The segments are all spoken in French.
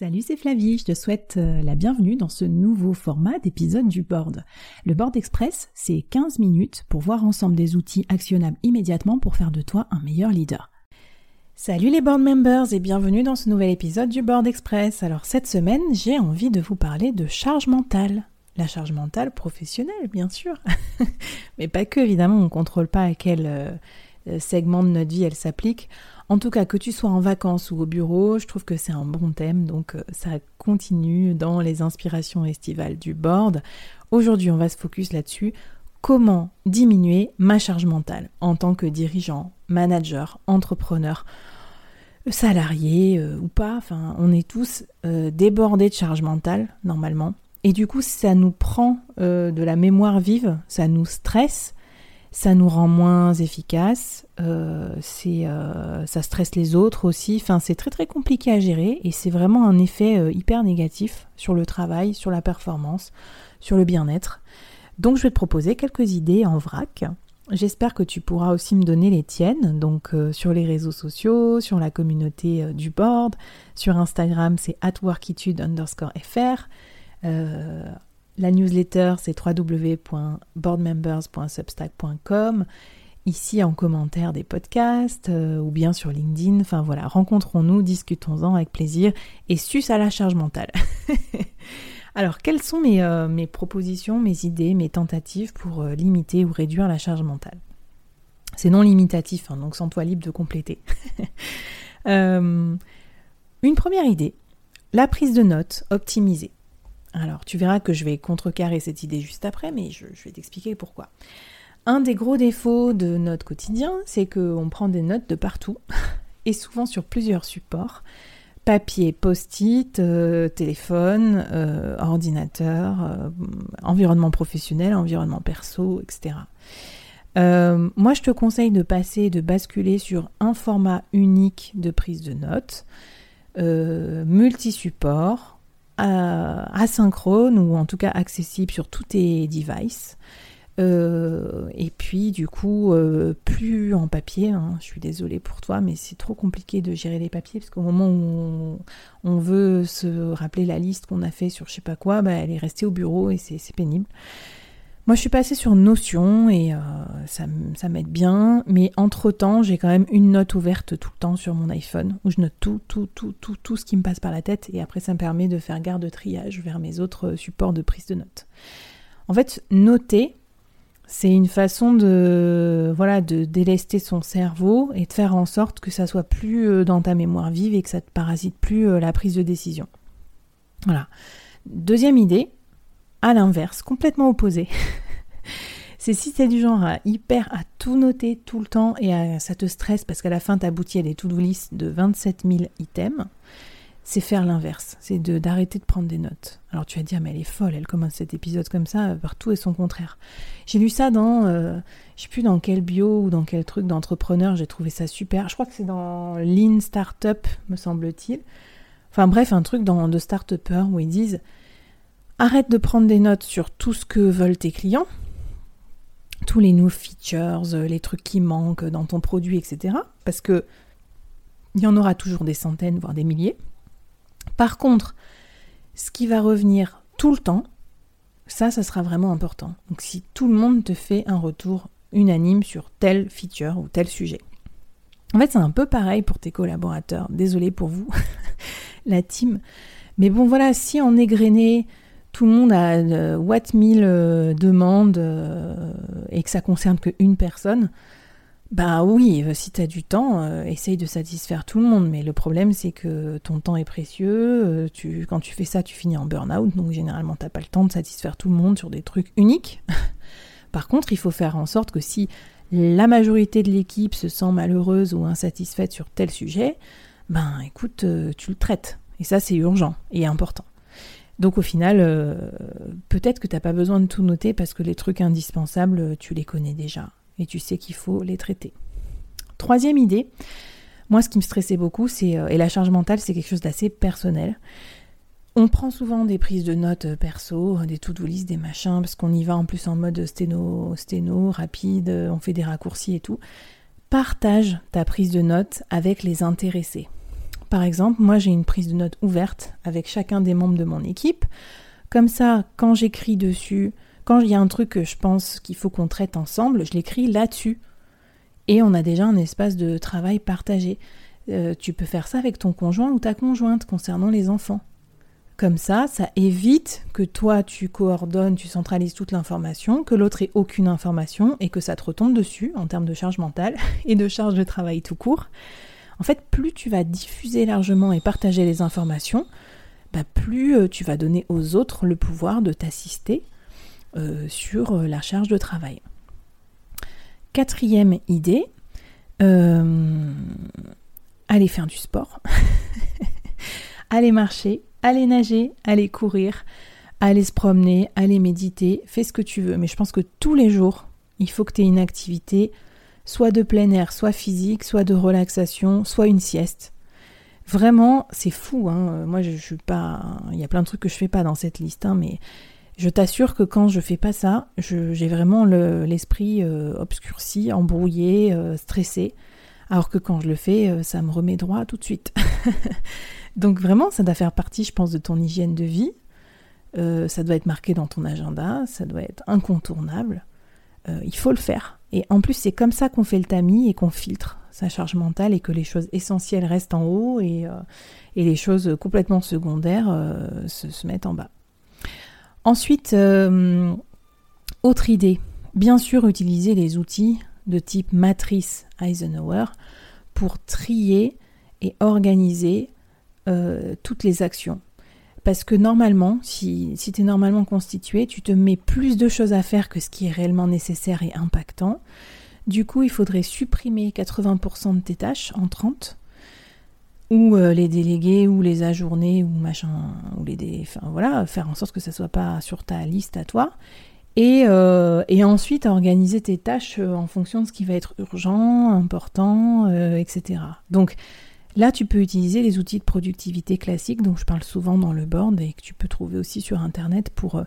Salut, c'est Flavie, je te souhaite euh, la bienvenue dans ce nouveau format d'épisode du board. Le board express, c'est 15 minutes pour voir ensemble des outils actionnables immédiatement pour faire de toi un meilleur leader. Salut les board members et bienvenue dans ce nouvel épisode du board express. Alors cette semaine, j'ai envie de vous parler de charge mentale. La charge mentale professionnelle, bien sûr. Mais pas que, évidemment, on ne contrôle pas à quel euh, segment de notre vie elle s'applique. En tout cas, que tu sois en vacances ou au bureau, je trouve que c'est un bon thème, donc euh, ça continue dans les inspirations estivales du board. Aujourd'hui, on va se focus là-dessus. Comment diminuer ma charge mentale en tant que dirigeant, manager, entrepreneur, salarié euh, ou pas, on est tous euh, débordés de charge mentale normalement. Et du coup, ça nous prend de la mémoire vive, ça nous stresse, ça nous rend moins efficaces, euh, euh, ça stresse les autres aussi, enfin c'est très très compliqué à gérer et c'est vraiment un effet euh, hyper négatif sur le travail, sur la performance, sur le bien-être. Donc je vais te proposer quelques idées en vrac. J'espère que tu pourras aussi me donner les tiennes, donc sur les réseaux sociaux, sur la communauté du board, sur Instagram c'est atworkitude underscore fr. La newsletter, c'est www.boardmembers.substack.com. Ici, en commentaire des podcasts euh, ou bien sur LinkedIn. Enfin voilà, rencontrons-nous, discutons-en avec plaisir et sus à la charge mentale. Alors, quelles sont mes, euh, mes, propositions, mes idées, mes tentatives pour euh, limiter ou réduire la charge mentale? C'est non limitatif, hein, donc sans toi libre de compléter. une première idée, la prise de notes optimisée. Alors, tu verras que je vais contrecarrer cette idée juste après, mais je, vais t'expliquer pourquoi. Un des gros défauts de notre quotidien, c'est qu'on prend des notes de partout, et souvent sur plusieurs supports. Papier, post-it, euh, téléphone, euh, ordinateur, euh, environnement professionnel, environnement perso, etc. moi, je te conseille de passer, de basculer sur un format unique de prise de notes, multi-support, asynchrone ou en tout cas accessible sur tous tes devices. Euh, et puis du coup, euh, plus en papier, hein. je suis désolée pour toi, mais c'est trop compliqué de gérer les papiers, parce qu'au moment où on, veut se rappeler la liste qu'on a fait sur je sais pas quoi, bah, elle est restée au bureau et c'est pénible. Moi, je suis passée sur Notion et euh, ça, m'aide bien, mais entre-temps, j'ai quand même une note ouverte tout le temps sur mon iPhone où je note tout, tout, tout, tout, tout ce qui me passe par la tête et après, ça me permet de faire garde de triage vers mes autres supports de prise de notes. En fait, noter, c'est une façon de, voilà, de délester son cerveau et de faire en sorte que ça soit plus euh, dans ta mémoire vive et que ça te parasite plus euh, la prise de décision. Voilà. Deuxième idée, à l'inverse, complètement opposé. c'est si c'est du genre à hyper à tout noter tout le temps et ça te stresse parce qu'à la fin t'aboutis à des to-do list de 27 000 items, c'est faire l'inverse, c'est d'arrêter de, prendre des notes. Alors tu vas dire mais elle est folle, elle commence cet épisode comme ça, partout et son contraire. J'ai lu ça dans, euh, je sais plus dans quel bio ou dans quel truc d'entrepreneur, j'ai trouvé ça super. Je crois que c'est dans Lean Startup, me semble-t-il. Enfin bref, un truc dans, de start où ils disent Arrête de prendre des notes sur tout ce que veulent tes clients, tous les nouveaux features, euh, les trucs qui manquent dans ton produit, etc. Parce que il y en aura toujours des centaines, voire des milliers. Par contre, ce qui va revenir tout le temps, ça, ça sera vraiment important. Donc si tout le monde te fait un retour unanime sur tel feature ou tel sujet. En fait, c'est un peu pareil pour tes collaborateurs. Désolé pour vous, la team. Mais bon, voilà, si on est tout le monde a euh, what mille euh, demandes euh, et que ça concerne qu'une personne, bah oui, si tu as du temps, essaye de satisfaire tout le monde. Mais le problème, c'est que ton temps est précieux. tu, quand tu fais ça, tu finis en burn-out. Donc généralement, t'as pas le temps de satisfaire tout le monde sur des trucs uniques. Par contre, il faut faire en sorte que si la majorité de l'équipe se sent malheureuse ou insatisfaite sur tel sujet, ben écoute, euh, tu le traites. Et ça, c'est urgent et important. Donc au final, euh, peut-être que tu n'as pas besoin de tout noter parce que les trucs indispensables, tu les connais déjà et tu sais qu'il faut les traiter. Troisième idée, moi ce qui me stressait beaucoup, c'est euh, et la charge mentale, c'est quelque chose d'assez personnel. On prend souvent des prises de notes euh, perso, des to-do list, des machins, parce qu'on y va en plus en mode sténo, sténo, rapide, on fait des raccourcis et tout. Partage ta prise de notes avec les intéressés. Par exemple, moi j'ai une prise de notes ouverte avec chacun des membres de mon équipe. Comme ça, quand j'écris dessus, quand il y a un truc que je pense qu'il faut qu'on traite ensemble, je l'écris là-dessus. Et on a déjà un espace de travail partagé. Euh, tu peux faire ça avec ton conjoint ou ta conjointe concernant les enfants. Comme ça, ça évite que toi tu coordonnes, tu centralises toute l'information, que l'autre ait aucune information et que ça te retombe dessus en termes de charge mentale et de charge de travail tout court. En fait, plus tu vas diffuser largement et partager les informations, bah, plus euh, tu vas donner aux autres le pouvoir de t'assister euh, sur la charge de travail. Quatrième idée, euh, aller faire du sport, aller marcher, aller nager, aller courir, aller se promener, aller méditer, fais ce que tu veux. Mais je pense que tous les jours, il faut que tu aies une activité, soit de plein air, soit physique, soit de relaxation, soit une sieste. Vraiment, c'est fou. Hein. Moi, je, je, suis pas. Il y a plein de trucs que je fais pas dans cette liste, hein, mais je t'assure que quand je fais pas ça, j'ai vraiment l'esprit euh, obscurci, embrouillé, euh, stressé. Alors que quand je le fais, euh, ça me remet droit tout de suite. Donc vraiment, ça doit faire partie, je pense, de ton hygiène de vie. ça doit être marqué dans ton agenda, ça doit être incontournable. il faut le faire. Et en plus, c'est comme ça qu'on fait le tamis et qu'on filtre sa charge mentale et que les choses essentielles restent en haut et, les choses complètement secondaires se mettent en bas. Ensuite, euh, autre idée, bien sûr utiliser les outils de type matrice Eisenhower pour trier et organiser euh, toutes les actions. Parce que normalement, si, tu es normalement constitué, tu te mets plus de choses à faire que ce qui est réellement nécessaire et impactant. Du coup, il faudrait supprimer 80% de tes tâches en 30 ou euh, les déléguer ou les ajourner ou machin ou les enfin voilà faire en sorte que ça soit pas sur ta liste à toi. Et, euh, ensuite organiser tes tâches euh, en fonction de ce qui va être urgent important etc donc là tu peux utiliser les outils de productivité classiques dont je parle souvent dans le board et que tu peux trouver aussi sur internet pour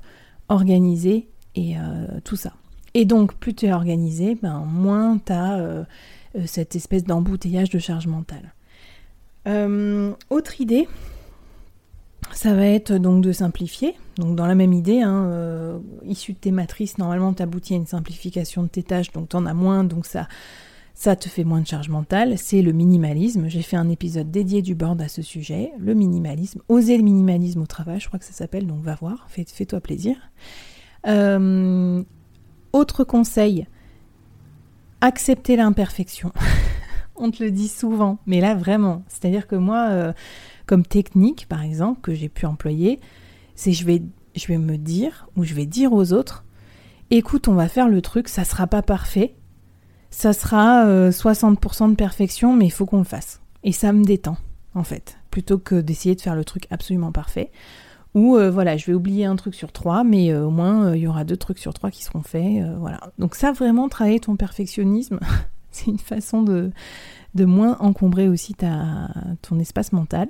organiser et tout ça et donc plus tu es organisé ben moins tu as cette espèce d'embouteillage de charge mentale euh, autre idée, ça va être donc de simplifier. Donc dans la même idée, hein, euh, issue de tes matrices, normalement tu aboutis à une simplification de tes tâches, donc tu en as moins, donc ça, ça te fait moins de charge mentale. C'est le minimalisme. J'ai fait un épisode dédié du board à ce sujet. Le minimalisme, oser le minimalisme au travail, je crois que ça s'appelle, donc va voir, fais-toi plaisir. Euh, autre conseil, accepter l'imperfection. on te le dit souvent, mais là vraiment. C'est-à-dire que moi, euh, comme technique, par exemple, que j'ai pu employer, c'est je je vais me dire, ou je vais dire aux autres, écoute, on va faire le truc, ça sera pas parfait, ça sera 60% euh, de perfection, mais il faut qu'on le fasse. Et ça me détend, en fait, plutôt que d'essayer de faire le truc absolument parfait. Ou euh, voilà, je vais oublier un truc sur trois, mais au moins il y aura deux trucs sur trois qui seront faits. voilà. Donc ça, vraiment, travailler ton perfectionnisme, C'est une façon de, de moins encombrer aussi ta, ton espace mental.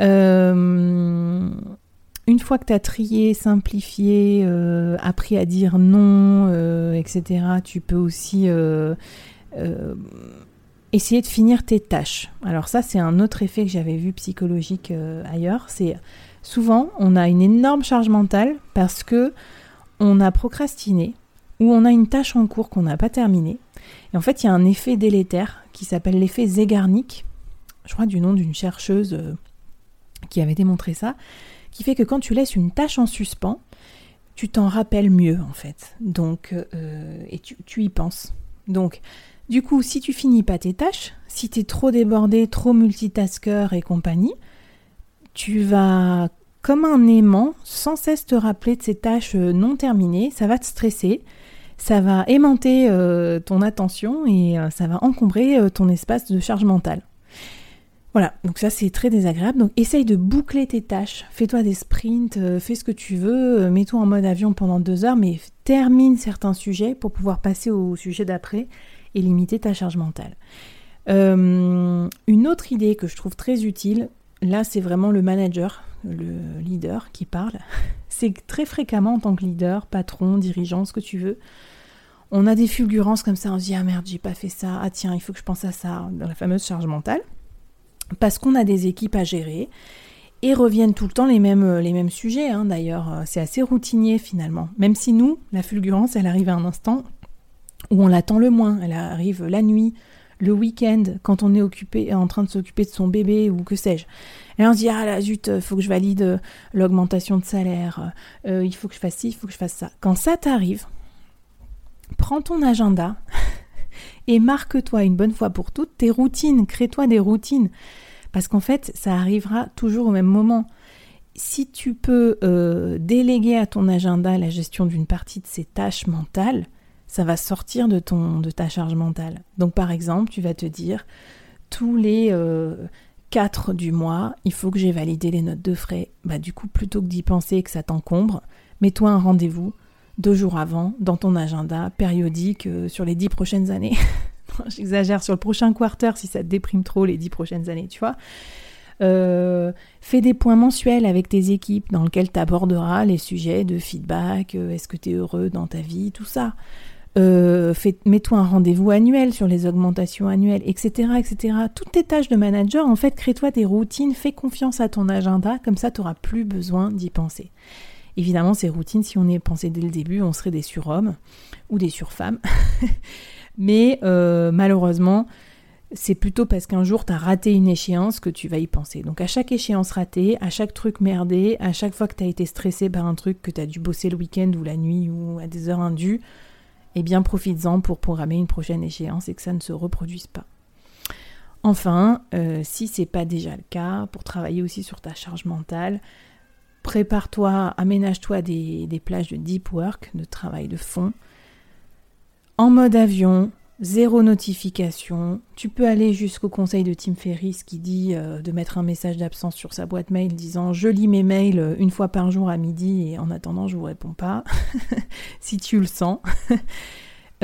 Euh, une fois que tu as trié, simplifié, euh, appris à dire non, euh, etc., tu peux aussi essayer de finir tes tâches. Alors ça, c'est un autre effet que j'avais vu psychologique ailleurs. C'est souvent, on a une énorme charge mentale parce que on a procrastiné ou on a une tâche en cours qu'on n'a pas terminée et en fait, il y a un effet délétère qui s'appelle l'effet Zegarnik, je crois du nom d'une chercheuse euh, qui avait démontré ça, qui fait que quand tu laisses une tâche en suspens, tu t'en rappelles mieux en fait. Donc, euh, et tu, y penses. Donc, du coup, si tu finis pas tes tâches, si tu es trop débordé, trop multitasker et compagnie, tu vas comme un aimant sans cesse te rappeler de ces tâches euh, non terminées, ça va te stresser, ça va aimanter euh, ton attention et ça va encombrer ton espace de charge mentale. Voilà, donc ça c'est très désagréable. Donc essaye de boucler tes tâches, fais-toi des sprints, fais ce que tu veux, mets-toi en mode avion pendant deux heures, mais termine certains sujets pour pouvoir passer au sujet d'après et limiter ta charge mentale. une autre idée que je trouve très utile, là c'est vraiment le manager, le leader qui parle, c'est très fréquemment en tant que leader, patron, dirigeant, ce que tu veux, on a des fulgurances comme ça, on se dit ah merde, j'ai pas fait ça, ah tiens, il faut que je pense à ça, dans la fameuse charge mentale, parce qu'on a des équipes à gérer et reviennent tout le temps les mêmes, les mêmes sujets. Hein, d'ailleurs, c'est assez routinier finalement. Même si nous, la fulgurance, elle arrive à un instant où on l'attend le moins. Elle arrive la nuit, le week-end, quand on est occupé, en train de s'occuper de son bébé ou que sais-je. Et on se dit, ah là, zut, faut que je valide euh, l'augmentation de salaire, euh, il faut que je fasse ci, il faut que je fasse ça. Quand ça t'arrive, prends ton agenda et marque-toi une bonne fois pour toutes tes routines, crée-toi des routines. Parce qu'en fait, ça arrivera toujours au même moment. Si tu peux euh, déléguer à ton agenda la gestion d'une partie de ces tâches mentales, ça va sortir de, ton, de ta charge mentale. Donc par exemple, tu vas te dire, tous les 4 du mois, il faut que j'ai validé les notes de frais. Bah du coup, plutôt que d'y penser et que ça t'encombre, mets-toi un rendez-vous deux jours avant dans ton agenda périodique euh, sur les dix prochaines années. J'exagère sur le prochain quarter si ça te déprime trop les dix prochaines années, tu vois. Euh, fais des points mensuels avec tes équipes dans lesquels tu aborderas les sujets de feedback, euh, est-ce que tu es heureux dans ta vie, tout ça. Euh, mets-toi un rendez-vous annuel sur les augmentations annuelles, etc., etc. Toutes tes tâches de manager, en fait, crée-toi des routines, fais confiance à ton agenda, comme ça, tu n'auras plus besoin d'y penser. Évidemment, ces routines, si on y pensé dès le début, on serait des surhommes ou des surfemmes. Mais euh, malheureusement, c'est plutôt parce qu'un jour tu as raté une échéance que tu vas y penser. Donc à chaque échéance ratée, à chaque truc merdé, à chaque fois que tu as été stressé par un truc que tu as dû bosser le week-end ou la nuit ou à des heures indues, eh bien profites-en pour programmer une prochaine échéance et que ça ne se reproduise pas. Enfin, euh, si c'est pas déjà le cas, pour travailler aussi sur ta charge mentale, prépare-toi, aménage-toi des, plages de deep work, de travail de fond, en mode avion, Zéro notification. Tu peux aller jusqu'au conseil de Tim Ferriss qui dit euh, de mettre un message d'absence sur sa boîte mail disant je lis mes mails euh, une fois par jour à midi et en attendant je vous réponds pas si tu le sens.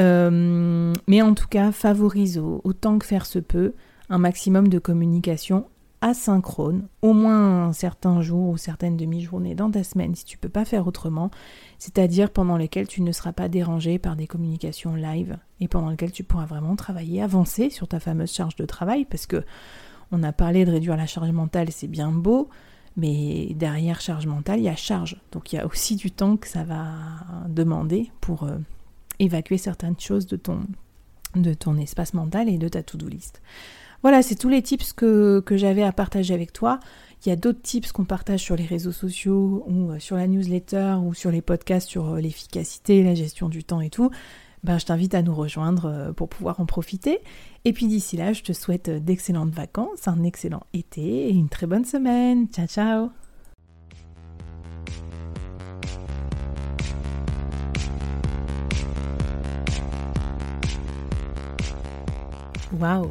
Euh, mais en tout cas, favorise autant que faire se peut un maximum de communication asynchrone, au moins certains jours ou certaines demi-journées dans ta semaine si tu peux pas faire autrement, c'est-à-dire pendant lesquels tu ne seras pas dérangé par des communications live et pendant lesquelles tu pourras vraiment travailler, avancer sur ta fameuse charge de travail parce que on a parlé de réduire la charge mentale, c'est bien beau, mais derrière charge mentale, il y a charge. Donc il y a aussi du temps que ça va demander pour euh, évacuer certaines choses de ton, de ton espace mental et de ta to-do list. Voilà, c'est tous les tips que, j'avais à partager avec toi. Il y a d'autres tips qu'on partage sur les réseaux sociaux ou euh, sur la newsletter ou sur les podcasts sur euh, l'efficacité, la gestion du temps et tout. Ben, je t'invite à nous rejoindre euh, pour pouvoir en profiter. Et puis d'ici là, je te souhaite d'excellentes vacances, un excellent été et une très bonne semaine. Ciao ciao Waouh